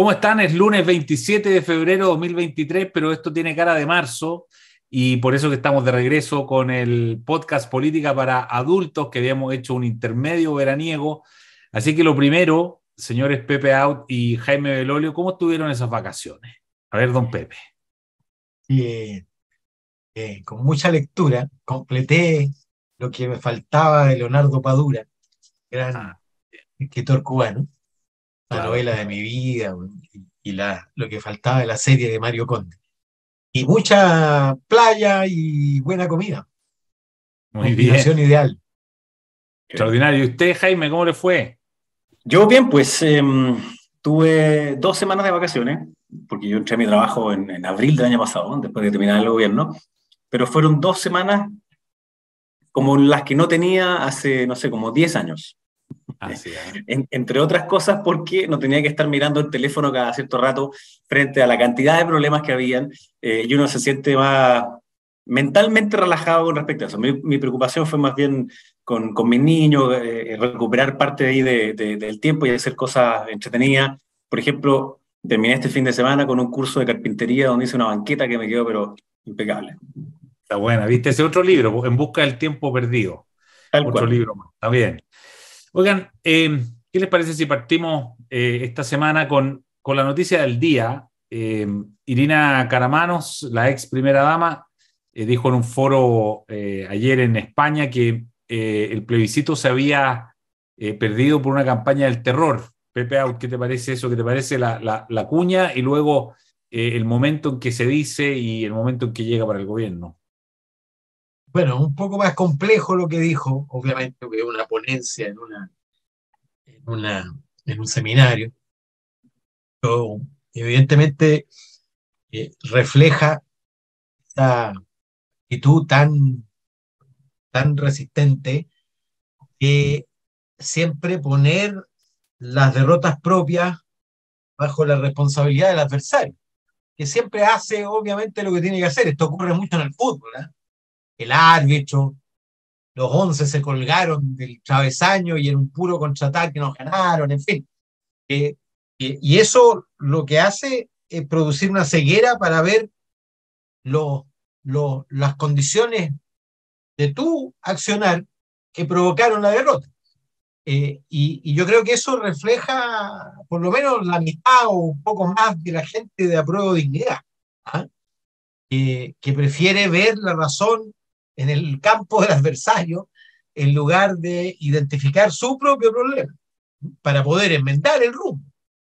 ¿Cómo están? Es lunes 27 de febrero de 2023, pero esto tiene cara de marzo y por eso que estamos de regreso con el podcast Política para Adultos, que habíamos hecho un intermedio veraniego. Así que lo primero, señores Pepe Out y Jaime Belolio, ¿cómo estuvieron esas vacaciones? A ver, don Pepe. Eh, con mucha lectura, completé lo que me faltaba de Leonardo Padura, gran ah, escritor cubano, la novela de mi vida y, la, lo que faltaba de la serie de Mario Conde. Y mucha playa y buena comida. Muy bien. ideal. Extraordinario. ¿Y usted, Jaime, cómo le fue? Yo bien, pues em, tuve dos semanas de vacaciones, porque yo entré a mi trabajo en, en, abril del año pasado, después de terminar el gobierno, pero fueron dos semanas como las que no tenía hace, no sé, como 10 años. entre otras cosas porque no tenía que estar mirando el teléfono cada cierto rato frente a la cantidad de problemas que habían eh, y uno se siente más mentalmente relajado con respecto a eso. Mi, preocupación fue más bien con, con mis niños, eh, recuperar parte de ahí del tiempo y hacer cosas entretenidas. Por ejemplo, terminé este fin de semana con un curso de carpintería donde hice una banqueta que me quedó pero impecable. Está buena, viste ese otro libro, En busca del tiempo perdido. otro libro más, está bien. Oigan, eh, ¿qué les parece si partimos eh, esta semana con, con, la noticia del día? Eh, Irina Caramanos, la ex primera dama, dijo en un foro ayer en España que el plebiscito se había perdido por una campaña del terror. Pepe ¿qué te parece eso? ¿Qué te parece la, la, la cuña y luego el momento en que se dice y el momento en que llega para el gobierno? Bueno, un poco más complejo lo que dijo, obviamente, que una ponencia en, una, en, una, en un seminario. Pero, evidentemente, eh, refleja esta actitud tan, tan resistente que siempre poner las derrotas propias bajo la responsabilidad del adversario, que siempre hace obviamente lo que tiene que hacer. Esto ocurre mucho en el fútbol. ¿eh? El árbitro, los once se colgaron del travesaño y en un puro contraataque nos ganaron, en fin. Eh, eh, y eso lo que hace es producir una ceguera para ver las condiciones de tu accionar que provocaron la derrota. Eh, y, yo creo que eso refleja por lo menos la mitad o un poco más de la gente de apruebo dignidad, ¿ah? que prefiere ver la razón en el campo del adversario en lugar de identificar su propio problema para poder enmendar el rumbo.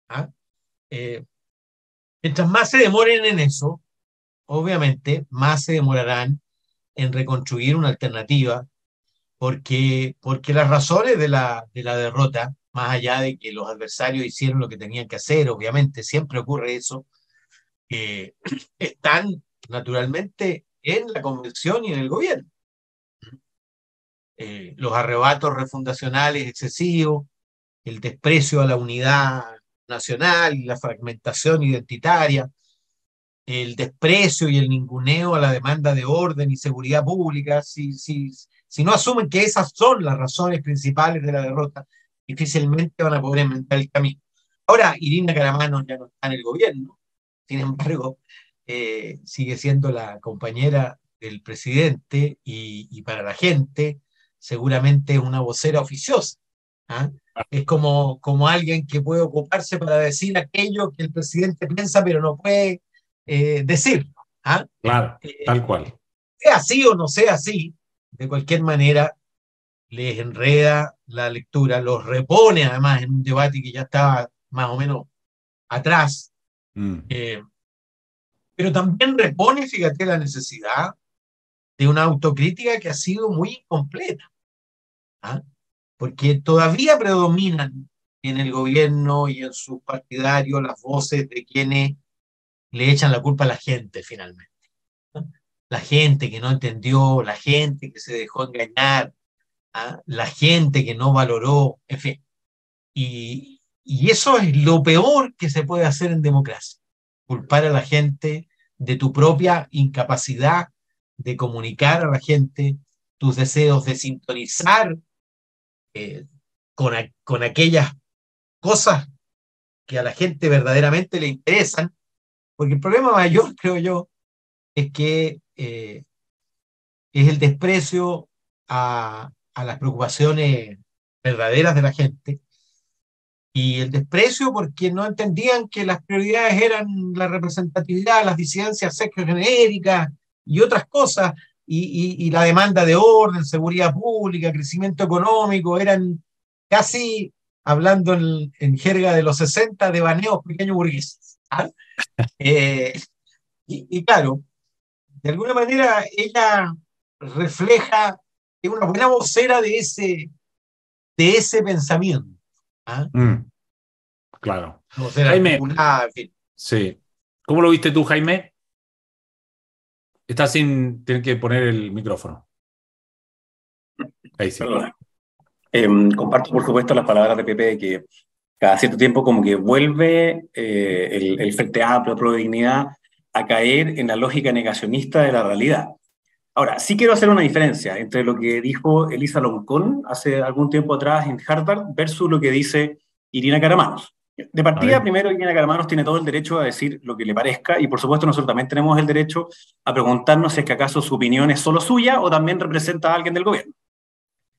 ¿ah? Eh, mientras más se demoren en eso, obviamente más se demorarán en reconstruir una alternativa, porque, porque las razones de la, de la derrota, más allá de que los adversarios hicieron lo que tenían que hacer, obviamente siempre ocurre eso, eh, están naturalmente en la convención y en el gobierno. Eh, los arrebatos refundacionales excesivos, el desprecio a la unidad nacional y la fragmentación identitaria, el desprecio y el ninguneo a la demanda de orden y seguridad pública, si, si, si no asumen que esas son las razones principales de la derrota, difícilmente van a poder inventar el camino. Ahora, Irina Caramano ya no está en el gobierno, sin embargo, eh, sigue siendo la compañera del presidente y, para la gente seguramente es una vocera oficiosa. ¿ah? Es como, como alguien que puede ocuparse para decir aquello que el presidente piensa pero no puede eh, decirlo. ¿ah? Claro, eh, tal cual. Sea así o no sea así, de cualquier manera les enreda la lectura, los repone además en un debate que ya estaba más o menos atrás. Mm pero también repone, fíjate, la necesidad de una autocrítica que ha sido muy completa, ¿ah? porque todavía predominan en el gobierno y en sus partidarios las voces de quienes le echan la culpa a la gente finalmente. La gente que no entendió, la gente que se dejó engañar, ¿ah? la gente que no valoró, en fin. Y, y eso es lo peor que se puede hacer en democracia, culpar a la gente de tu propia incapacidad de comunicar a la gente tus deseos de sintonizar eh, con, con aquellas cosas que a la gente verdaderamente le interesan, porque el problema mayor, creo yo, es que eh, es el desprecio a, a las preocupaciones verdaderas de la gente y el desprecio porque no entendían que las prioridades eran la representatividad, las disidencias sexo-genéricas y otras cosas, y, la demanda de orden, seguridad pública, crecimiento económico, eran casi, hablando en, jerga de los 60, de baneos pequeños burgueses. ¿ah? Eh, y, claro, de alguna manera ella refleja, es una buena vocera de ese, de ese pensamiento. ¿Ah? Mm, claro. Jaime, sí. ¿Cómo lo viste tú, Jaime? Está sin tener que poner el micrófono. Ahí sí. Em, comparto, por supuesto, las palabras de Pepe de que cada cierto tiempo como que vuelve eh, el, el, Frente Amplio, Pro Dignidad, a caer en la lógica negacionista de la realidad. Ahora, sí quiero hacer una diferencia entre lo que dijo Elisa Loncón hace algún tiempo atrás en Harvard versus lo que dice Irina Caramanos. De partida, primero, Irina Caramanos tiene todo el derecho a decir lo que le parezca y, por supuesto, nosotros también tenemos el derecho a preguntarnos si es que acaso su opinión es solo suya o también representa a alguien del gobierno.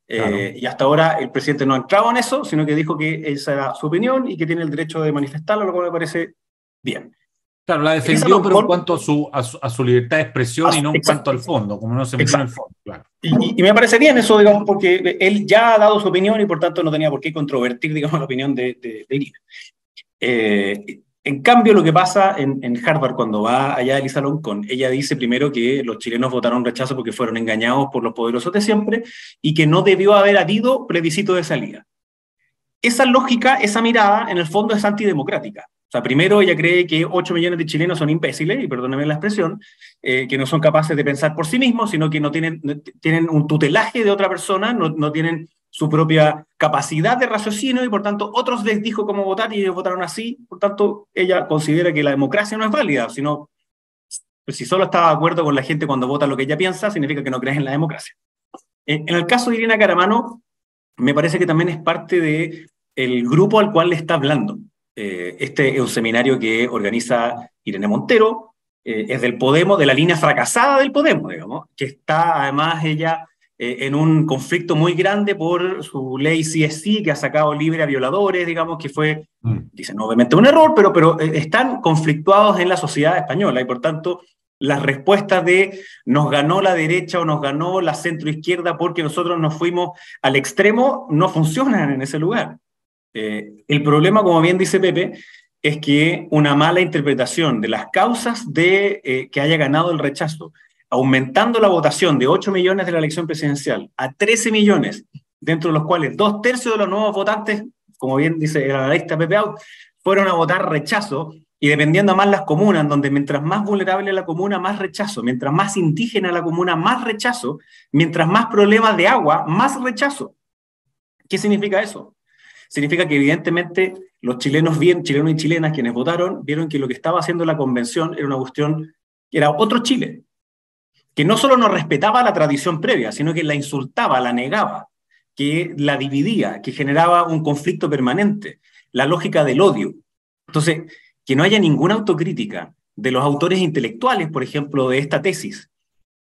Eh, y hasta ahora el presidente no ha entrado en eso, sino que dijo que esa era su opinión y que tiene el derecho de manifestarlo, lo cual me parece bien. Claro, la defendió, pero en cuanto a su, a su, libertad de expresión y no en cuanto al fondo, como no se metió en el fondo. Claro. Y, me parece bien eso, digamos, porque él ya ha dado su opinión y por tanto no tenía por qué controvertir, digamos, la opinión de, de, Irina. Eh, en cambio, lo que pasa en, en, Harvard cuando va allá Elisa con ella dice primero que los chilenos votaron rechazo porque fueron engañados por los poderosos de siempre y que no debió haber habido plebiscito de salida. Esa lógica, esa mirada, en el fondo es antidemocrática. Sea, primero ella cree que 8 millones de chilenos son imbéciles, y perdónenme la expresión, eh, que no son capaces de pensar por sí mismos, sino que no tienen, tienen un tutelaje de otra persona, no, no tienen su propia capacidad de raciocinio y por tanto otros les dijo cómo votar y ellos votaron así. Por tanto, ella considera que la democracia no es válida, sino pues, si solo está de acuerdo con la gente cuando vota lo que ella piensa, significa que no crees en la democracia. En, el caso de Irina Caramano, me parece que también es parte del el grupo al cual le está hablando. Eh, este es un seminario que organiza Irene Montero, eh, es del Podemos, de la línea fracasada del Podemos, digamos, que está además ella eh, en un conflicto muy grande por su ley CSC, que ha sacado libre a violadores, digamos, que fue, mm. dicen obviamente un error, pero, pero están conflictuados en la sociedad española y por tanto las respuestas de nos ganó la derecha o nos ganó la centroizquierda porque nosotros nos fuimos al extremo no funcionan en ese lugar. Eh, el problema, como bien dice Pepe, es que una mala interpretación de las causas de eh, que haya ganado el rechazo, aumentando la votación de 8 millones de la elección presidencial a 13 millones, dentro de los cuales dos tercios de los nuevos votantes, como bien dice el analista Pepe Out, fueron a votar rechazo, y dependiendo más las comunas, donde mientras más vulnerable la comuna, más rechazo, mientras más indígena la comuna, más rechazo, mientras más problemas de agua, más rechazo. ¿Qué significa eso? Significa que evidentemente los chilenos, bien, chilenos y chilenas, quienes votaron, vieron que lo que estaba haciendo la convención era una cuestión, era otro Chile, que no solo no respetaba la tradición previa, sino que la insultaba, la negaba, que la dividía, que generaba un conflicto permanente, la lógica del odio. Entonces, que no haya ninguna autocrítica de los autores intelectuales, por ejemplo, de esta tesis,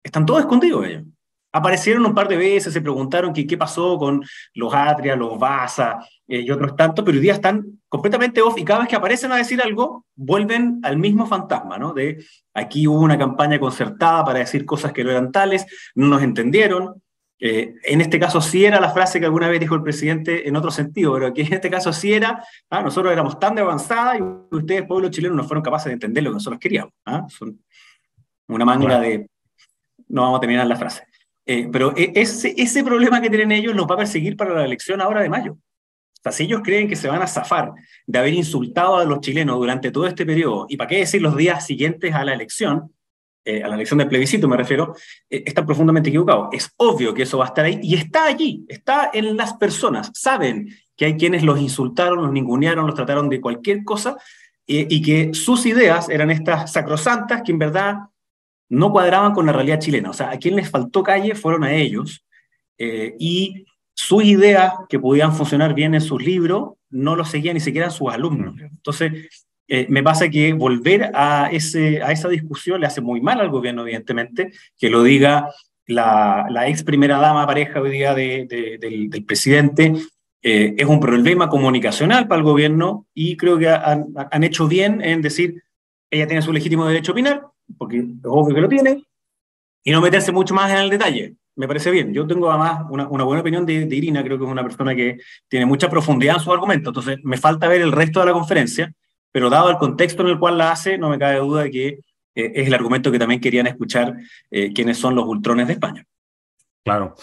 están todos escondidos ellos aparecieron un par de veces, se preguntaron qué pasó con los Atria, los Baza eh, y otros tantos, pero hoy día están completamente off y cada vez que aparecen a decir algo, vuelven al mismo fantasma, ¿no? De aquí hubo una campaña concertada para decir cosas que no eran tales, no nos entendieron. Eh, en este caso sí era la frase que alguna vez dijo el presidente en otro sentido, pero aquí en este caso sí era, ah, nosotros éramos tan de avanzada y ustedes, pueblo chileno, no fueron capaces de entender lo que nosotros queríamos. ¿ah? Son una manera de... No vamos a terminar la frase. Eh, pero e, ese, problema que tienen ellos los va a perseguir para la elección ahora de mayo. O sea, si ellos creen que se van a zafar de haber insultado a los chilenos durante todo este periodo, y para qué decir los días siguientes a la elección, eh, a la elección del plebiscito me refiero, eh, están profundamente equivocados. Es obvio que eso va a estar ahí y está allí, está en las personas. Saben que hay quienes los insultaron, los ningunearon, los trataron de cualquier cosa y que sus ideas eran estas sacrosantas que en verdad no cuadraban con la realidad chilena. O sea, a quien les faltó calle fueron a ellos. Eh, y sus ideas que podían funcionar bien en sus libros no lo seguían ni siquiera sus alumnos. Entonces, eh, me pasa que volver a, ese, a esa discusión le hace muy mal al gobierno, evidentemente, que lo diga la, la ex primera dama pareja hoy día de, del, del, presidente. Eh, es un problema comunicacional para el gobierno y creo que han, han, hecho bien en decir, ella tiene su legítimo derecho a opinar, porque es obvio que lo tiene, y no meterse mucho más en el detalle. Me parece bien. Yo tengo además una, una buena opinión de, Irina, creo que es una persona que tiene mucha profundidad en su argumento, entonces me falta ver el resto de la conferencia, pero dado el contexto en el cual la hace, no me cabe duda de que eh, es el argumento que también querían escuchar eh, quienes son los ultrones de España. Claro.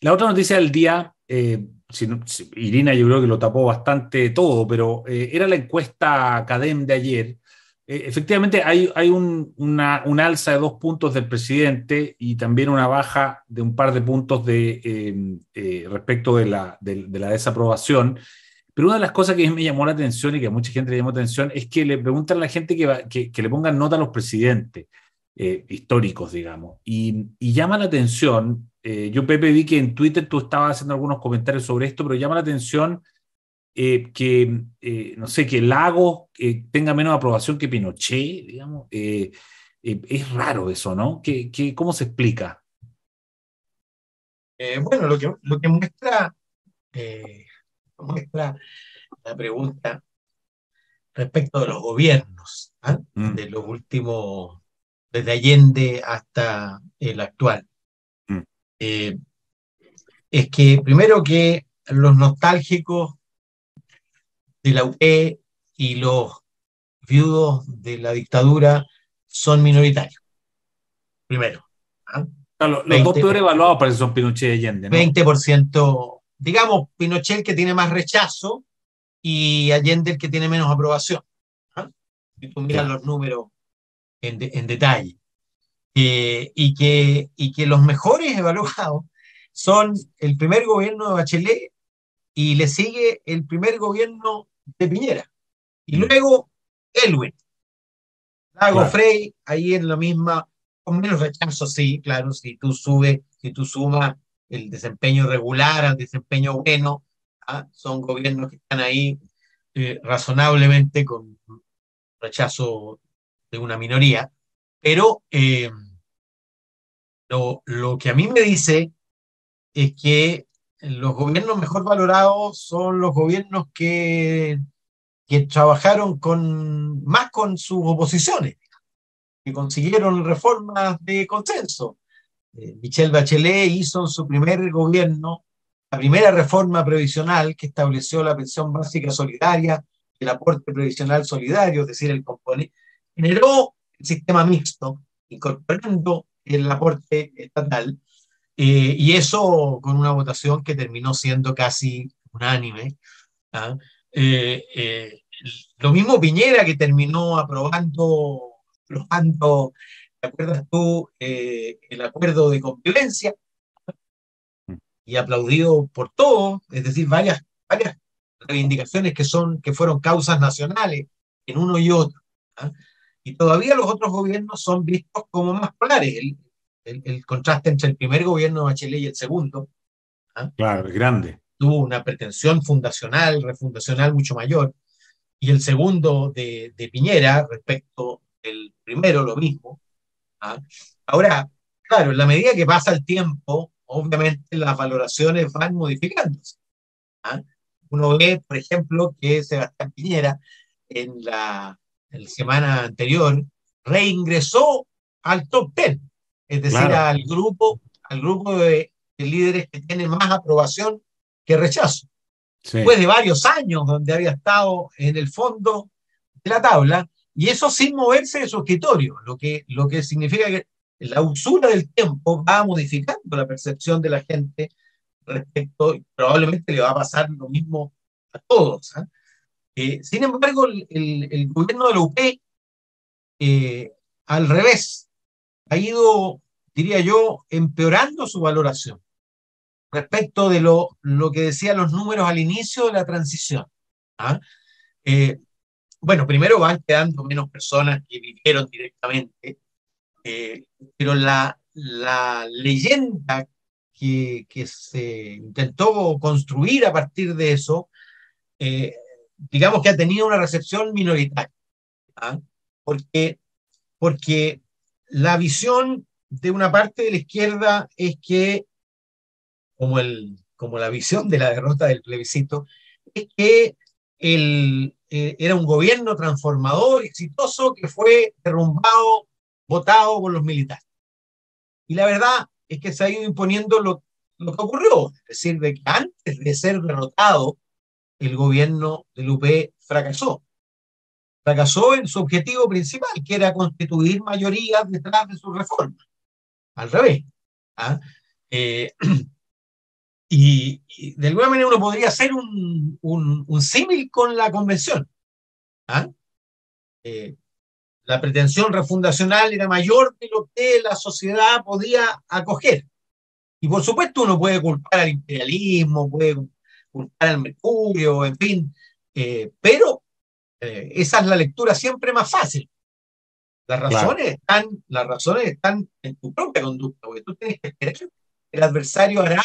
La otra noticia del día, eh, Irina yo creo que lo tapó bastante todo, pero eh, era la encuesta CADEM de ayer, efectivamente, hay, hay un, una, un, alza de dos puntos del presidente y también una baja de un par de puntos de, eh, eh, respecto de la, de, de la, desaprobación. Pero una de las cosas que me llamó la atención y que a mucha gente le llamó atención es que le preguntan a la gente que, va, que, que le pongan nota a los presidentes eh, históricos, digamos. Y, y, llama la atención, yo Pepe vi que en Twitter tú estabas haciendo algunos comentarios sobre esto, pero llama la atención eh, que, eh, no sé, que Lago eh, tenga menos aprobación que Pinochet, digamos. Eh, es raro eso, ¿no? ¿Qué, qué, cómo se explica? bueno, lo que, lo que muestra, muestra la pregunta respecto de los gobiernos, ¿eh? mm. de los últimos, desde Allende hasta el actual. Mm. es que primero que los nostálgicos de la UE y los viudos de la dictadura son minoritarios. Primero. ¿ah? Los 20, dos peores evaluados para son Pinochet y Allende. ¿no? 20%, digamos, Pinochet el que tiene más rechazo y Allende el que tiene menos aprobación. ¿ah? Si tú miras los números en, de, en detalle. Eh, y, que, y que los mejores evaluados son el primer gobierno de Bachelet y le sigue el primer gobierno de Piñera. Y luego Elwin. Lago claro. Frey, ahí en la misma, con menos rechazo, sí, claro, si tú subes, si tú sumas el desempeño regular al desempeño bueno, ¿ah? son gobiernos que están ahí eh, razonablemente con rechazo de una minoría, pero eh, lo, lo que a mí me dice es que los gobiernos mejor valorados son los gobiernos que, que trabajaron con, más con sus oposiciones, que consiguieron reformas de consenso. Eh, Michelle Bachelet hizo en su primer gobierno la primera reforma previsional que estableció la pensión básica solidaria, el aporte previsional solidario, es decir, el componente, generó el sistema mixto, incorporando el aporte estatal, eh, y eso con una votación que terminó siendo casi unánime. ¿ah? Eh, eh, lo mismo Piñera que terminó aprobando, aprobando ¿te acuerdas tú? el acuerdo de convivencia y aplaudido por todos, es decir, varias, varias reivindicaciones que, son, que fueron causas nacionales en uno y otro. ¿ah? Y todavía los otros gobiernos son vistos como más polares. El, el, el, contraste entre el primer gobierno de Bachelet y el segundo. ¿ah? Claro, es grande. Tuvo una pretensión fundacional, refundacional mucho mayor. Y el segundo de, de Piñera, respecto del primero, lo mismo. ¿ah? Ahora, claro, en la medida que pasa el tiempo, obviamente las valoraciones van modificándose. ¿ah? Uno ve, por ejemplo, que Sebastián Piñera en la, en la semana anterior reingresó al top 10 es decir, claro. al grupo, al grupo de, de, líderes que tienen más aprobación que rechazo. Sí. Después de varios años donde había estado en el fondo de la tabla, y eso sin moverse de su escritorio, lo que, lo que significa que la usura del tiempo va modificando la percepción de la gente respecto, y probablemente le va a pasar lo mismo a todos. ¿eh? Eh, sin embargo, el, el, el, gobierno de la UP, eh, al revés, ha ido, diría yo, empeorando su valoración respecto de lo, lo que decían los números al inicio de la transición. ¿ah? Eh, bueno, primero van quedando menos personas que vivieron directamente, eh, pero la, la leyenda que, que, se intentó construir a partir de eso, eh, digamos que ha tenido una recepción minoritaria. ¿ah? Porque, porque la visión de una parte de la izquierda es que, como, el, como la visión de la derrota del plebiscito, es que el, eh, era un gobierno transformador, exitoso, que fue derrumbado, votado por los militares. Y la verdad es que se ha ido imponiendo lo, lo que ocurrió, es decir, de que antes de ser derrotado, el gobierno del UP fracasó. Fracasó en su objetivo principal, que era constituir mayorías detrás de su reforma. Al revés. ¿ah? Eh, y, de alguna manera uno podría hacer un, un, símil con la convención. ¿ah? Eh, la pretensión refundacional era mayor de lo que la sociedad podía acoger. Y por supuesto uno puede culpar al imperialismo, puede culpar al mercurio, en fin, eh, pero eh, esa es la lectura siempre más fácil. Las razones, están, las razones están en tu propia conducta, porque tú tienes que esperar que el adversario hará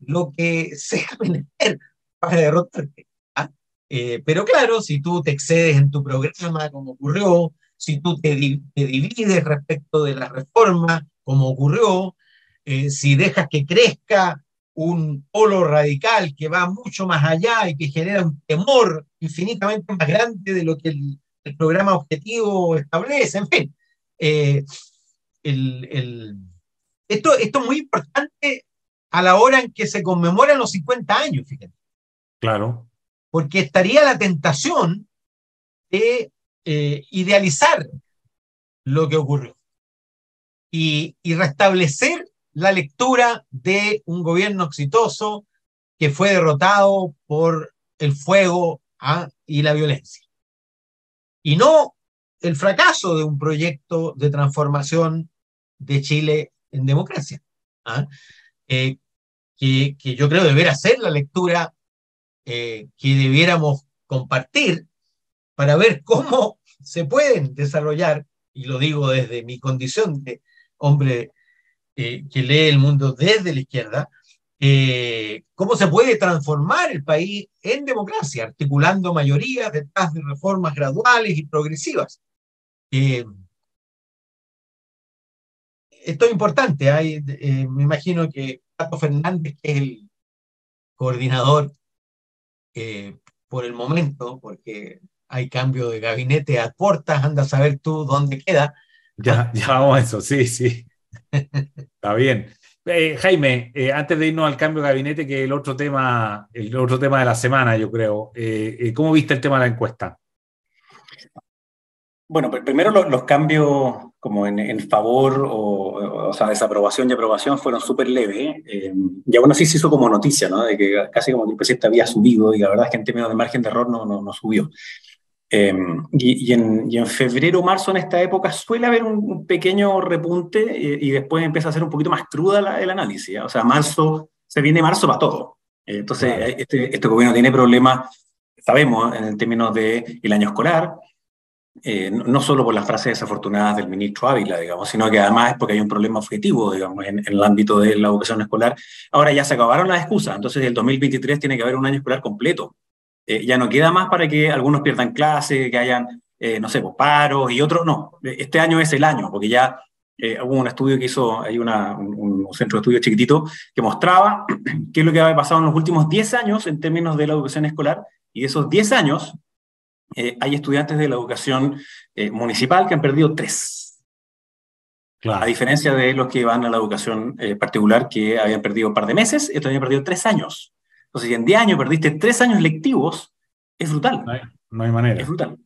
lo que sea menester para derrotarte. ¿ah? Eh, pero claro, si tú te excedes en tu programa, como ocurrió, si tú te, divides respecto de la reforma, como ocurrió, eh, si dejas que crezca un polo radical que va mucho más allá y que genera un temor infinitamente más grande de lo que el, programa objetivo establece, en fin. Eh, esto, esto es muy importante a la hora en que se conmemoran los 50 años, fíjate. Claro. Porque estaría la tentación de eh, idealizar lo que ocurrió y, restablecer la lectura de un gobierno exitoso que fue derrotado por el fuego ¿ah? y la violencia. Y no el fracaso de un proyecto de transformación de Chile en democracia, ¿ah? eh, que, yo creo deber ser la lectura eh, que debiéramos compartir para ver cómo se pueden desarrollar, y lo digo desde mi condición de hombre eh, que lee el mundo desde la izquierda, eh, cómo se puede transformar el país en democracia, articulando mayorías detrás de reformas graduales y progresivas. Eh, esto es importante. Hay, me imagino que Pato Fernández, que es el coordinador por el momento, porque hay cambio de gabinete a puertas, anda a saber tú dónde queda. Ya, ya vamos a eso, sí, sí. Está bien. Eh, Jaime, eh, antes de irnos al cambio de gabinete, que el otro tema, el otro tema de la semana, yo creo. Eh, ¿Cómo viste el tema de la encuesta? Bueno, primero los, cambios como en, favor o, o, sea, desaprobación y aprobación fueron súper leves. y aún así se hizo como noticia, ¿no? De que casi como que el presidente había subido y la verdad es que en términos de margen de error no, no subió. Em, y, en, y, en, febrero, marzo, en esta época, suele haber un, pequeño repunte eh, y, después empieza a ser un poquito más cruda el análisis. O sea, marzo, se viene marzo para todo. Eh, entonces, eh, este, este, gobierno tiene problemas, sabemos, en términos del el año escolar, no, solo por las frases desafortunadas del ministro Ávila, digamos, sino que además es porque hay un problema objetivo, digamos, en, en, el ámbito de la educación escolar. Ahora ya se acabaron las excusas, entonces el 2023 tiene que haber un año escolar completo. Eh, ya no queda más para que algunos pierdan clase, que hayan, eh, no sé, pues, paros y otros no. Este año es el año, porque ya eh, hubo un estudio que hizo, hay una, un, centro de estudio chiquitito que mostraba qué es lo que había pasado en los últimos 10 años en términos de la educación escolar, y de esos 10 años hay estudiantes de la educación municipal que han perdido 3. A diferencia de los que van a la educación particular que habían perdido un par de meses, estos habían perdido 3 años. Entonces, si en 10 años perdiste 3 años lectivos, es brutal. No hay, manera. Es brutal.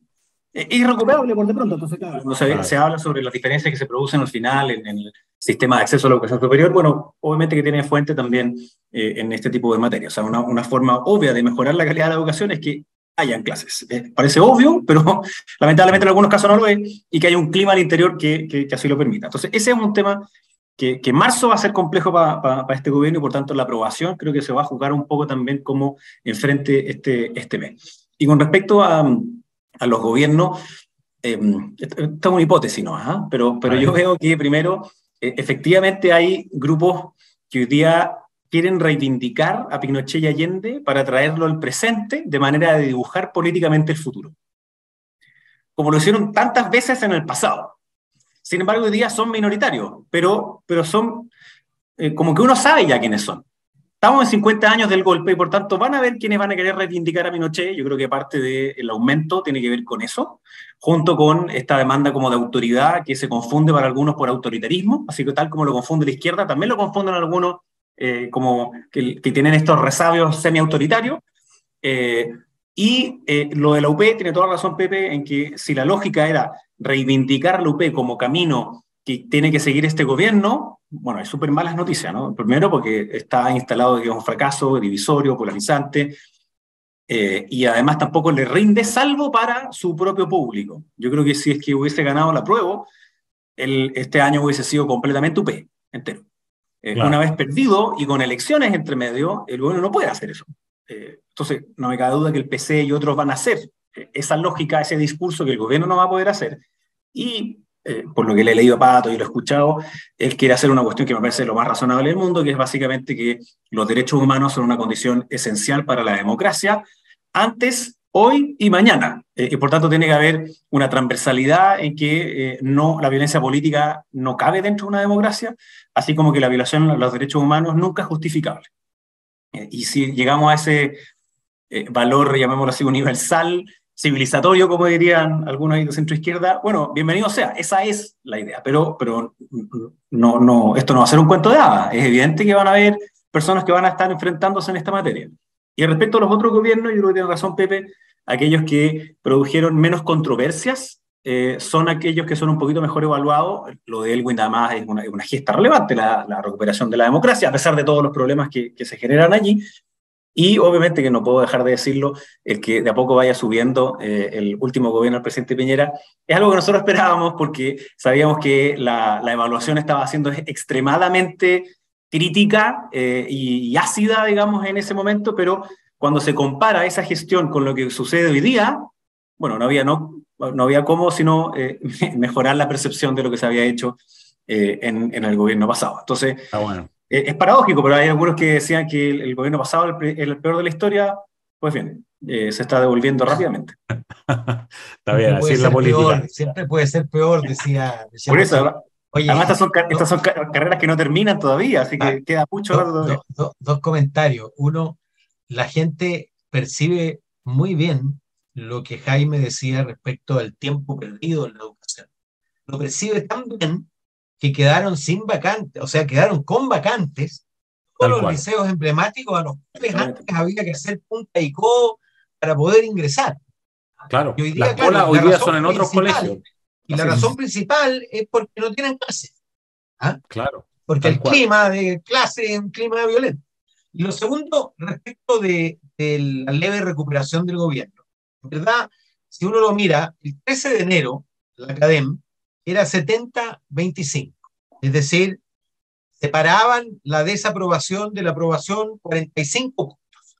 Es irrecuperable por de pronto. Entonces, claro, se, habla sobre las diferencias que se producen al final en, el sistema de acceso a la educación superior. Bueno, obviamente que tiene fuente también eh, en este tipo de materias. O sea, una, una, forma obvia de mejorar la calidad de la educación es que hayan clases. Eh, parece obvio, pero lamentablemente en algunos casos no lo es, y que haya un clima al interior que, que, que así lo permita. Entonces, ese es un tema que, marzo va a ser complejo para este gobierno y por tanto la aprobación creo que se va a jugar un poco también como enfrente este, este mes. Y con respecto a, a los gobiernos, eh, esta es una hipótesis, ¿no? Pero, pero yo veo que primero, e, efectivamente hay grupos que hoy día quieren reivindicar a Pinochet y Allende para traerlo al presente de manera de dibujar políticamente el futuro. Como lo hicieron tantas veces en el pasado. Sin embargo, hoy día son minoritarios, pero, pero son eh, como que uno sabe ya quiénes son. Estamos en 50 años del golpe y por tanto van a ver quiénes van a querer reivindicar a Pinochet. Yo creo que parte del aumento tiene que ver con eso, junto con esta demanda como de autoridad que se confunde para algunos por autoritarismo, así que tal como lo confunde la izquierda, también lo confunden algunos eh, como que, tienen estos resabios semi-autoritarios. Eh, y eh, lo de la UP tiene toda la razón, Pepe, en que si la lógica era reivindicar la UP como camino que tiene que seguir este gobierno, bueno, es súper malas noticias, ¿no? Primero porque está instalado que es un fracaso divisorio, polarizante, y además tampoco le rinde salvo para su propio público. Yo creo que si es que hubiese ganado la prueba, el, este año hubiese sido completamente UP, entero. Eh, una vez perdido y con elecciones entre medio, el gobierno no puede hacer eso. Eh, entonces, no me cabe duda que el PC y otros van a hacer eh, esa lógica, ese discurso que el gobierno no va a poder hacer. Y por lo que le he leído a Pato y lo he escuchado, él quiere hacer una cuestión que me parece lo más razonable del mundo, que es básicamente que los derechos humanos son una condición esencial para la democracia. Antes hoy y mañana. Eh, y por tanto tiene que haber una transversalidad en que eh, no, la violencia política no cabe dentro de una democracia, así como que la violación de los derechos humanos nunca es justificable. Eh, y si llegamos a ese valor, llamémoslo así, universal, civilizatorio, como dirían algunos de centro izquierda, bueno, bienvenido sea, esa es la idea, pero, pero no, no, esto no va a ser un cuento de hadas, es evidente que van a haber personas que van a estar enfrentándose en esta materia. Y respecto a los otros gobiernos, yo creo que tiene razón Pepe, aquellos que produjeron menos controversias eh, son aquellos que son un poquito mejor evaluados. Lo de Elwin además es una, una gesta relevante, la, la, recuperación de la democracia, a pesar de todos los problemas que, que, se generan allí. Y obviamente que no puedo dejar de decirlo, el que de a poco vaya subiendo eh, el último gobierno del presidente Piñera, es algo que nosotros esperábamos porque sabíamos que la, la evaluación estaba siendo extremadamente crítica eh, y, ácida, digamos, en ese momento, pero cuando se compara esa gestión con lo que sucede hoy día, bueno, no había, no, no había cómo sino eh, mejorar la percepción de lo que se había hecho eh, en, en, el gobierno pasado. Entonces, ah, bueno. es paradójico, pero hay algunos que decían que el, gobierno pasado era el, peor de la historia, pues bien, se está devolviendo rápidamente. está bien, así es la política. siempre puede ser peor, decía. Por eso, Además, estas son, estas son, carreras que no terminan todavía, así que ah, queda mucho dos comentarios. Uno, la gente percibe muy bien lo que Jaime decía respecto al tiempo perdido en la educación. Lo percibe tan bien que quedaron sin vacantes, o sea, quedaron con vacantes todos los liceos emblemáticos a los cuales antes había que hacer punta y co para poder ingresar. Claro, y hoy día, hoy día son en otros colegios. Y la razón principal es porque no tienen clases. ¿ah? Claro. Porque el clima de clase es un clima violento. Y lo segundo, respecto de, la leve recuperación del gobierno. En verdad, si uno lo mira, el 13 de enero, la academia era 70-25. Es decir, separaban la desaprobación de la aprobación 45 puntos.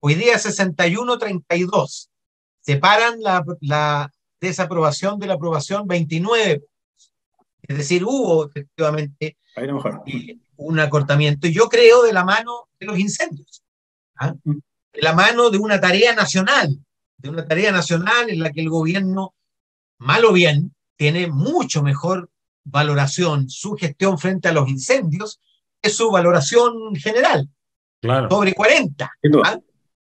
Hoy día 61-32. Separan la, la desaprobación de la aprobación 29. Es decir, hubo efectivamente eh, un acortamiento, y yo creo de la mano de los incendios, ¿ah? de la mano de una tarea nacional, de una tarea nacional en la que el gobierno, mal o bien, tiene mucho mejor valoración su gestión frente a los incendios que su valoración general. Claro. Sobre 40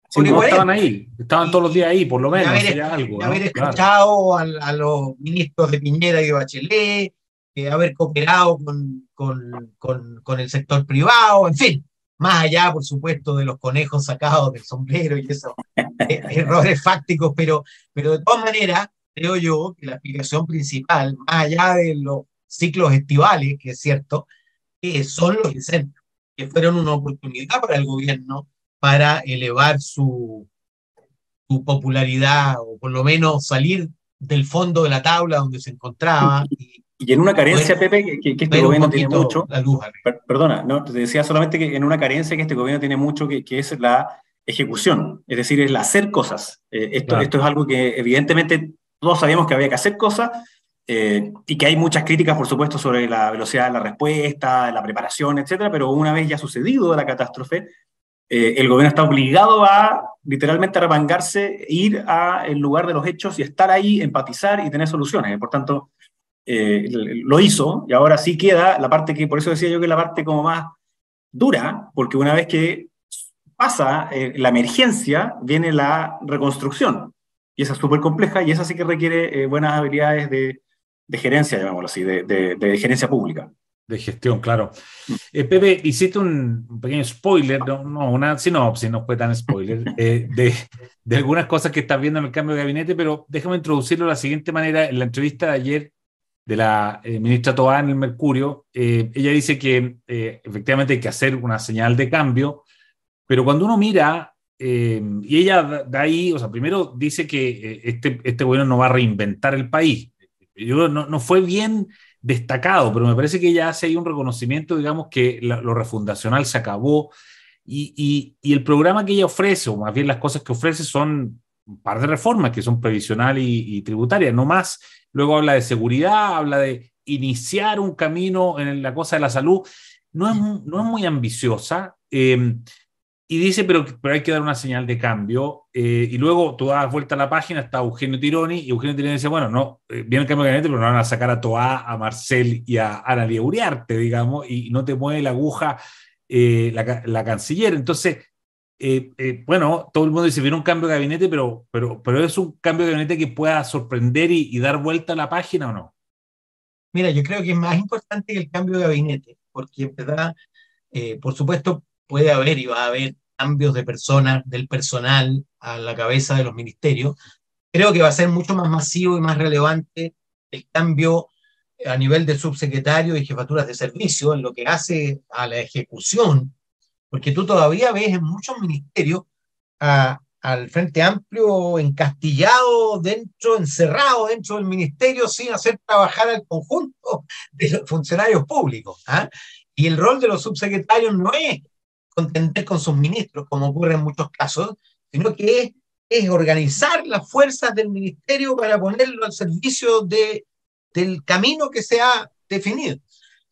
estaban ahí, estaban todos los días ahí, por lo menos. Haber, algo, haber escuchado a, los ministros de Piñera y de Bachelet, eh, haber cooperado con, con, con, con, el sector privado, en fin, más allá, por supuesto, de los conejos sacados del sombrero y esos eh, errores fácticos, pero, pero de todas maneras, creo yo que la explicación principal, más allá de los ciclos estivales, que es cierto, eh, son los incendios, que fueron una oportunidad para el gobierno para elevar su, popularidad o por lo menos salir del fondo de la tabla donde se encontraba. En una carencia, Pepe, que, este gobierno tiene mucho. perdona, no, te decía solamente que en una carencia que este gobierno tiene mucho, que, que es la ejecución, es decir, es el hacer cosas. Eh, esto, esto es algo que evidentemente todos sabíamos que había que hacer cosas, eh, y que hay muchas críticas, por supuesto, sobre la velocidad de la respuesta, la preparación, etcétera, pero una vez ya sucedido la catástrofe, eh, el gobierno está obligado a literalmente arremangarse, ir al lugar de los hechos y estar ahí, empatizar y tener soluciones. Por tanto, eh, lo hizo y ahora sí queda la parte que, por eso decía yo que la parte como más dura, porque una vez que pasa la emergencia, viene la reconstrucción. Y esa es súper compleja y esa sí que requiere buenas habilidades de, de gerencia, llamémoslo así, de, de, gerencia pública. De gestión, claro. Eh, Pepe, hiciste un pequeño spoiler, no, no una sinopsis, no fue tan spoiler, eh, de, de, algunas cosas que estás viendo en el cambio de gabinete, pero déjame introducirlo de la siguiente manera. En la entrevista de ayer de la eh, ministra Toá en el Mercurio, ella dice que efectivamente hay que hacer una señal de cambio, pero cuando uno mira, y ella da ahí, o sea, primero dice que este, este gobierno no va a reinventar el país, yo, no, no, fue bien destacado, pero me parece que ya hace ahí un reconocimiento, digamos, que lo refundacional se acabó y, y, el programa que ella ofrece, o más bien las cosas que ofrece, son un par de reformas que son previsional y, tributaria, no más. Luego habla de seguridad, habla de iniciar un camino en la cosa de la salud. No es, no es muy ambiciosa. Eh, y dice, pero, pero hay que dar una señal de cambio. Eh, y luego tú das vuelta a la página, está Eugenio Tironi, y Eugenio Tironi dice, bueno, no, eh, viene el cambio de gabinete, pero no van a sacar a Toa, a Marcel y a Ana Uriarte, digamos, y no te mueve la aguja eh, la, la, canciller. Entonces, bueno, todo el mundo dice, viene un cambio de gabinete, pero, pero, pero es un cambio de gabinete que pueda sorprender y, dar vuelta a la página o no. Mira, yo creo que es más importante que el cambio de gabinete, porque en verdad, por supuesto, puede haber y va a haber cambios de personas, del personal a la cabeza de los ministerios, creo que va a ser mucho más masivo y más relevante el cambio a nivel de subsecretario y jefaturas de servicio en lo que hace a la ejecución, porque tú todavía ves en muchos ministerios al Frente Amplio encastillado dentro, encerrado dentro del ministerio sin hacer trabajar al conjunto de los funcionarios públicos. ¿ah? Y el rol de los subsecretarios no es contender con sus ministros, como ocurre en muchos casos, sino que es, organizar las fuerzas del ministerio para ponerlo al servicio de, del camino que se ha definido.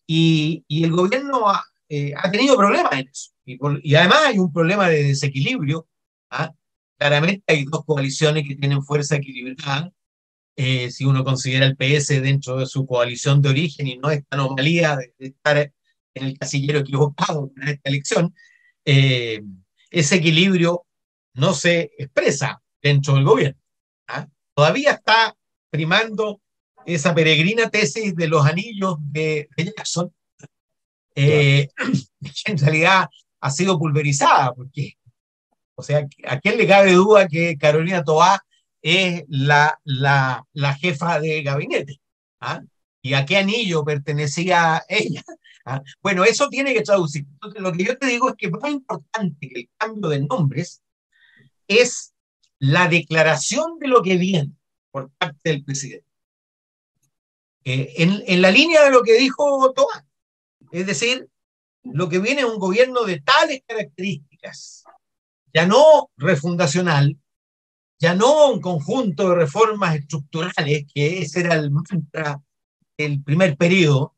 Y, y el gobierno ha, eh, ha, tenido problemas en eso. Y, y, además hay un problema de desequilibrio. ¿ah? Claramente hay dos coaliciones que tienen fuerza equilibrada. Eh, si uno considera el PS dentro de su coalición de origen y no esta anomalía de, de estar en el casillero equivocado en esta elección, eh, ese equilibrio no se expresa dentro del gobierno. ¿ah? Todavía está primando esa peregrina tesis de los anillos de, Jackson, eh, que en realidad ha sido pulverizada, porque, o sea, ¿a quién le cabe duda que Carolina Toá es la, la, la jefa de gabinete? ¿ah? ¿Y a qué anillo pertenecía ella? ¿ah? Bueno, eso tiene que traducir. Entonces, lo que yo te digo es que más importante que el cambio de nombres es la declaración de lo que viene por parte del presidente. Eh, en, en, la línea de lo que dijo Toa, es decir, lo que viene es un gobierno de tales características, ya no refundacional, ya no un conjunto de reformas estructurales, que ese era el mantra del primer periodo,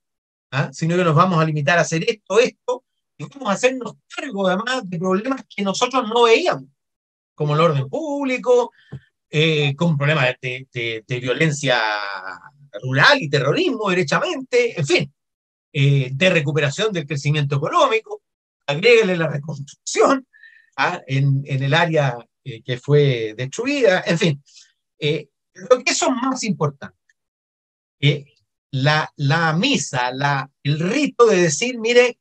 ¿ah? sino que nos vamos a limitar a hacer esto, esto, y vamos a hacernos cargo además de problemas que nosotros no veíamos, como el orden público, eh, con problemas de, de, violencia rural y terrorismo, derechamente, en fin, eh, de recuperación del crecimiento económico, agréguele la reconstrucción ¿ah? en, en, el área eh, que fue destruida, en fin. lo que es más importante la, la misa, la, el rito de decir, mire,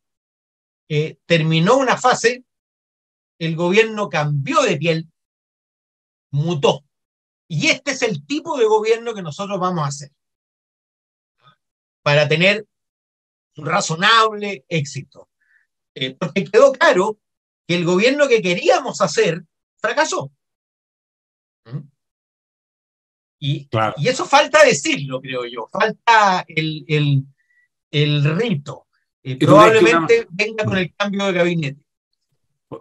eh, terminó una fase, el gobierno cambió de piel, mutó. Y este es el tipo de gobierno que nosotros vamos a hacer para tener un razonable éxito. Eh, porque quedó claro que el gobierno que queríamos hacer fracasó. ¿Mm? Y, y, eso falta decirlo, creo yo. Falta el, el, el rito. Eh, probablemente venga con el cambio de gabinete.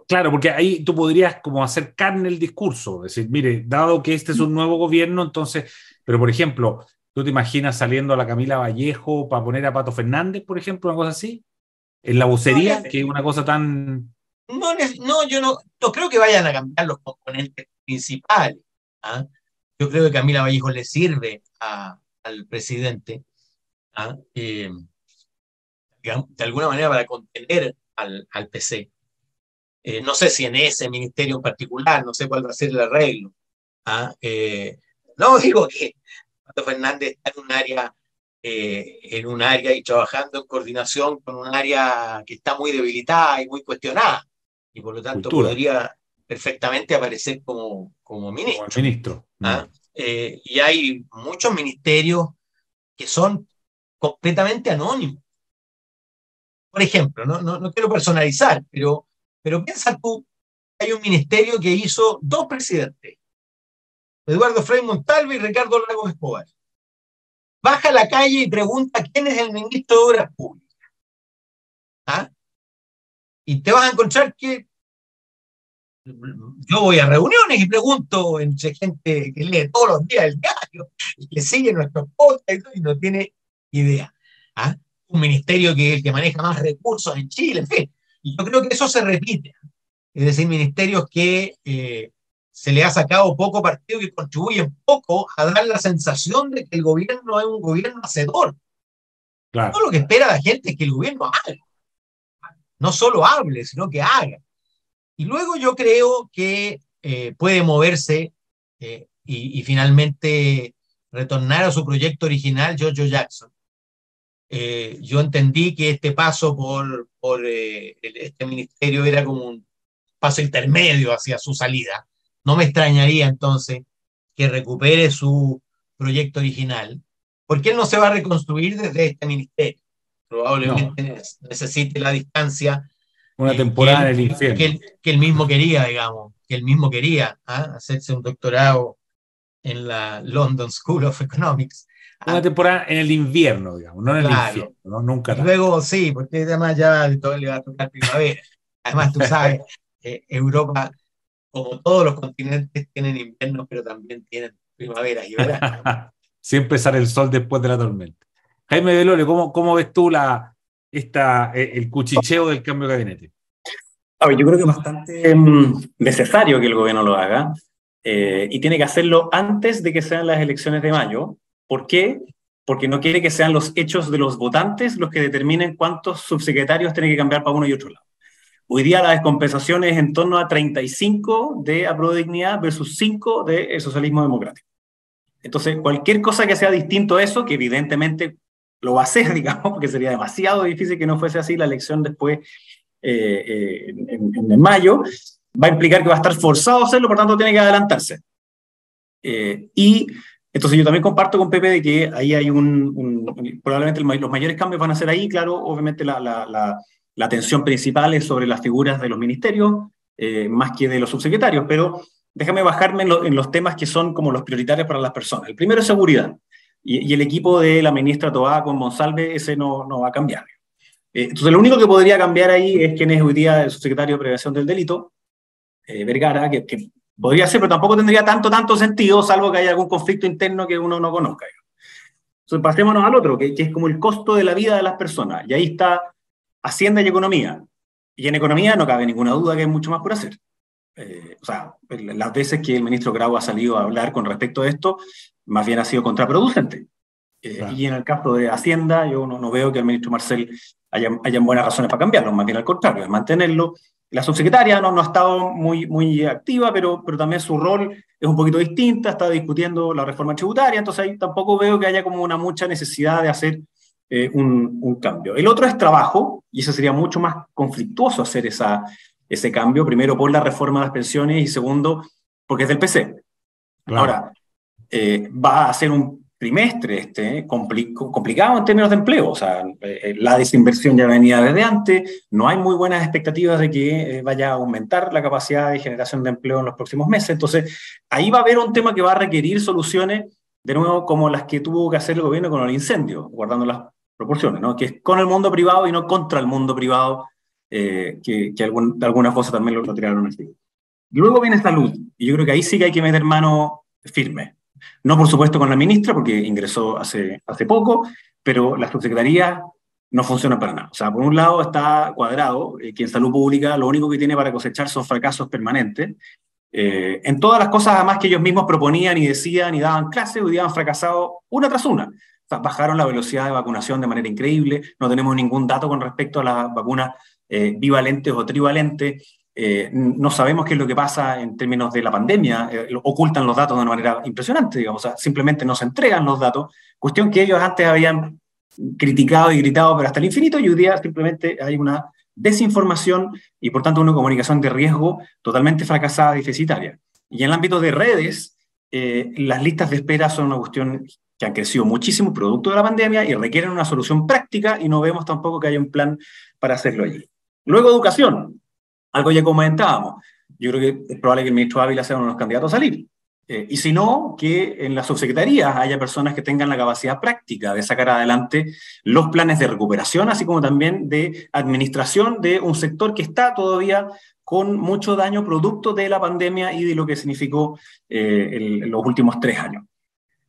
Claro, porque ahí tú podrías como hacer carne el discurso, decir, mire, dado que este es un nuevo gobierno, entonces, pero por ejemplo, ¿Tú te imaginas saliendo a la Camila Vallejo para poner a Pato Fernández, por ejemplo, una cosa así? ¿En la bucería, que es una cosa tan... No, no, yo no, no creo que vayan a cambiar los componentes principales. ¿ah? Yo creo que Camila Vallejo le sirve al presidente ¿ah? eh, de alguna manera para contener al, al PC. Eh, no sé si en ese ministerio en particular, no sé cuál va a ser el arreglo. ¿ah? Eh, no digo que Pato Fernández está en un área en un área y trabajando en coordinación con un área que está muy debilitada y muy cuestionada, y por lo tanto podría perfectamente aparecer como, como ministro. ministro. ¿Ah? Eh, y hay muchos ministerios que son completamente anónimos. Por ejemplo, no, no, quiero personalizar, pero, pero piensa tú, hay un ministerio que hizo dos presidentes, Eduardo Frei Montalva y Ricardo Lagos Escobar. Baja a la calle y pregunta quién es el ministro de Obras Públicas. ¿Ah? Y te vas a encontrar que yo voy a reuniones y pregunto entre gente que lee todos los días el diario y que sigue nuestros podcasts y no tiene idea. ¿ah? Un ministerio que es el que maneja más recursos en Chile, en fin. Y yo creo que eso se repite. Es decir, ministerios que eh, se le ha sacado poco partido, que contribuyen poco a dar la sensación de que el gobierno es un gobierno hacedor. Claro. lo que espera la gente es que el gobierno haga. No solo hable, sino que haga. Y luego yo creo que eh, puede moverse eh, y, finalmente retornar a su proyecto original, Jojo Jackson. Eh, yo entendí que este paso por, por este ministerio era como un paso intermedio hacia su salida. No me extrañaría entonces que recupere su proyecto original, porque él no se va a reconstruir desde este ministerio. Probablemente necesite la distancia una temporada en el infierno. Que él, mismo quería, digamos, que él mismo quería ¿ah? hacerse un doctorado en la London School of Economics. ¿ah? Una temporada en el invierno, digamos, no en el infierno, ¿no? nunca. luego sí, porque además ya todo le va a tocar primavera. Además, tú sabes, eh, Europa, como todos los continentes, tienen invierno, pero también tienen primavera y verano. Siempre sale el sol después de la tormenta. Jaime Velore, ¿cómo, cómo ves tú la, esta, eh, el cuchicheo del cambio de gabinete? A ver, yo creo que es bastante mm, necesario que el gobierno lo haga eh, y tiene que hacerlo antes de que sean las elecciones de mayo. ¿Por qué? Porque no quiere que sean los hechos de los votantes los que determinen cuántos subsecretarios tienen que cambiar para uno y otro lado. Hoy día la descompensación es en torno a 35 de dignidad versus 5 de socialismo democrático. Entonces, cualquier cosa que sea distinto a eso, que evidentemente lo va a hacer, digamos, porque sería demasiado difícil que no fuese así la elección después eh, eh, en, mayo, va a implicar que va a estar forzado a hacerlo, por tanto tiene que adelantarse. Eh, y entonces yo también comparto con Pepe de que ahí hay un, probablemente los mayores cambios van a ser ahí, claro, obviamente la, la, la, la atención principal es sobre las figuras de los ministerios, más que de los subsecretarios, pero déjame bajarme en, los temas que son como los prioritarios para las personas. El primero es seguridad. Y, el equipo de la ministra Toá con Monsalve, ese no, no va a cambiar. Eh, entonces, lo único que podría cambiar ahí es quién es hoy día el subsecretario de Prevención del Delito, eh, Vergara, que, podría ser, pero tampoco tendría tanto, tanto sentido, salvo que haya algún conflicto interno que uno no conozca. Entonces, pasémonos al otro, que, es como el costo de la vida de las personas. Y ahí está Hacienda y Economía. Y en Economía no cabe ninguna duda que hay mucho más por hacer. Eh, o sea, las veces que el ministro Grau ha salido a hablar con respecto a esto, más bien ha sido contraproducente. Eh, y en el caso de Hacienda, yo no, veo que el ministro Marcel haya, buenas razones para cambiarlo, más bien al contrario, es mantenerlo. La subsecretaria no, no ha estado muy, muy activa, pero, pero también su rol es un poquito distinta, está discutiendo la reforma tributaria, entonces ahí tampoco veo que haya como una mucha necesidad de hacer eh, un, un, cambio. El otro es trabajo, y eso sería mucho más conflictuoso hacer esa, ese cambio, primero por la reforma de las pensiones y segundo porque es del PC. Ahora, eh, va a ser un trimestre este, complicado en términos de empleo. O sea, eh, la desinversión ya venía desde antes, no hay muy buenas expectativas de que vaya a aumentar la capacidad de generación de empleo en los próximos meses. Entonces, ahí va a haber un tema que va a requerir soluciones, de nuevo, como las que tuvo que hacer el gobierno con el incendio, guardando las proporciones, ¿no? que es con el mundo privado y no contra el mundo privado, que, que algún, de alguna cosa también lo, lo tiraron así. Luego viene salud, y yo creo que ahí sí que hay que meter mano firme. No, por supuesto, con la ministra, porque ingresó hace, hace poco, pero la subsecretaría no funciona para nada. O sea, por un lado está cuadrado, eh, que en salud pública lo único que tiene para cosechar son fracasos permanentes. Eh, en todas las cosas, además, que ellos mismos proponían y decían y daban clases, hoy día han fracasado una tras una. O sea, bajaron la velocidad de vacunación de manera increíble, no tenemos ningún dato con respecto a las vacunas eh, bivalentes o trivalentes. Eh, no sabemos qué es lo que pasa en términos de la pandemia, eh, ocultan los datos de una manera impresionante, digamos, simplemente no se entregan los datos, cuestión que ellos antes habían criticado y gritado, pero hasta el infinito, y hoy día simplemente hay una desinformación y por tanto una comunicación de riesgo totalmente fracasada y deficitaria. Y en el ámbito de redes, las listas de espera son una cuestión que han crecido muchísimo producto de la pandemia y requieren una solución práctica y no vemos tampoco que haya un plan para hacerlo allí. Luego educación algo ya comentábamos. Yo creo que es probable que el ministro Ávila sea uno de los candidatos a salir. Eh, y si no, que en las subsecretarías haya personas que tengan la capacidad práctica de sacar adelante los planes de recuperación, así como también de administración de un sector que está todavía con mucho daño producto de la pandemia y de lo que significó eh, los últimos tres años.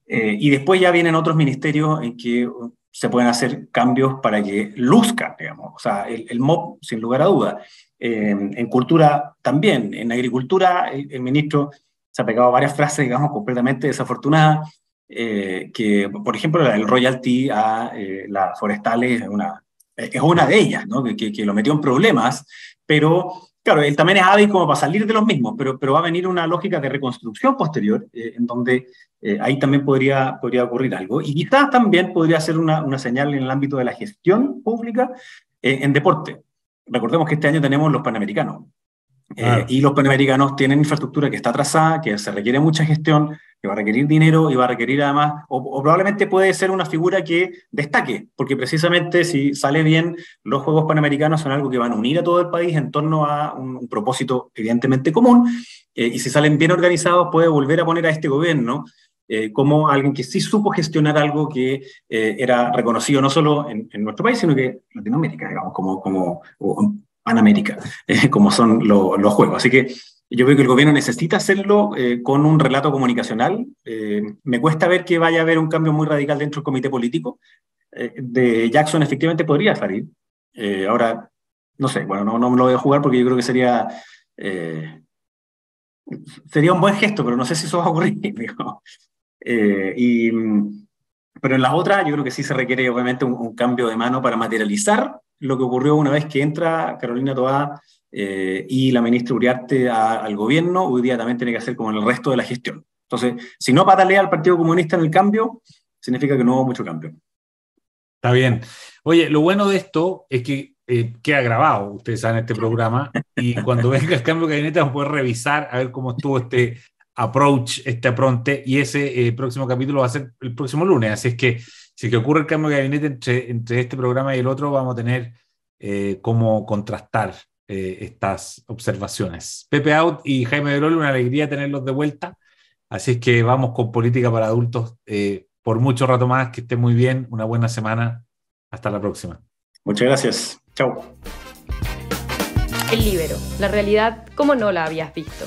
Eh, y después ya vienen otros ministerios en que se pueden hacer cambios para que luzca, digamos. O sea, el, el MOP, sin lugar a duda. en cultura también. En agricultura, el, ministro se ha pegado varias frases, digamos, completamente desafortunadas, eh, que, por ejemplo, el royalty a eh, las forestales es una, es una de ellas, ¿no? que, que, lo metió en problemas, pero claro, él también es hábil como para salir de los mismos, pero, pero va a venir una lógica de reconstrucción posterior, eh, en donde eh, ahí también podría, podría ocurrir algo. Y quizás también podría ser una, una señal en el ámbito de la gestión pública eh, en deporte. Recordemos que este año tenemos los Panamericanos. Y los Panamericanos tienen infraestructura que está atrasada, que se requiere mucha gestión, que va a requerir dinero y va a requerir además, o, probablemente puede ser una figura que destaque, porque precisamente si sale bien, los Juegos Panamericanos son algo que van a unir a todo el país en torno a un, propósito evidentemente común, eh, y si salen bien organizados puede volver a poner a este gobierno eh, como alguien que sí supo gestionar algo que eh, era reconocido no solo en, nuestro país, sino que en Latinoamérica, digamos, como, como Panamérica, como son los juegos. Así que yo creo que el gobierno necesita hacerlo eh, con un relato comunicacional. Eh, me cuesta ver que vaya a haber un cambio muy radical dentro del comité político. Eh, de Jackson efectivamente podría salir. ahora, no sé, bueno, no, no, me lo voy a jugar porque yo creo que sería, sería un buen gesto, pero no sé si eso va a ocurrir. y, pero en las otras yo creo que sí se requiere obviamente un, un, cambio de mano para materializar lo que ocurrió una vez que entra Carolina Toá eh, y la ministra Uriarte al gobierno, hoy día también tiene que hacer como el resto de la gestión. Entonces, si no patalea al Partido Comunista en el cambio, significa que no hubo mucho cambio. Está bien. Oye, lo bueno de esto es que eh, queda grabado, ustedes saben, este programa, y cuando venga el cambio de gabinete vamos a poder revisar a ver cómo estuvo este approach, este apronte, y ese eh, próximo capítulo va a ser el próximo lunes, así es que si que ocurre el cambio de gabinete entre, entre este programa y el otro, vamos a tener cómo contrastar eh, estas observaciones. Pepe Out y Jaime Verol, una alegría tenerlos de vuelta. Así es que vamos con política para adultos eh, por mucho rato más. Que esté muy bien, una buena semana. Hasta la próxima. Muchas gracias. Chao. El libero, la realidad como no la habías visto.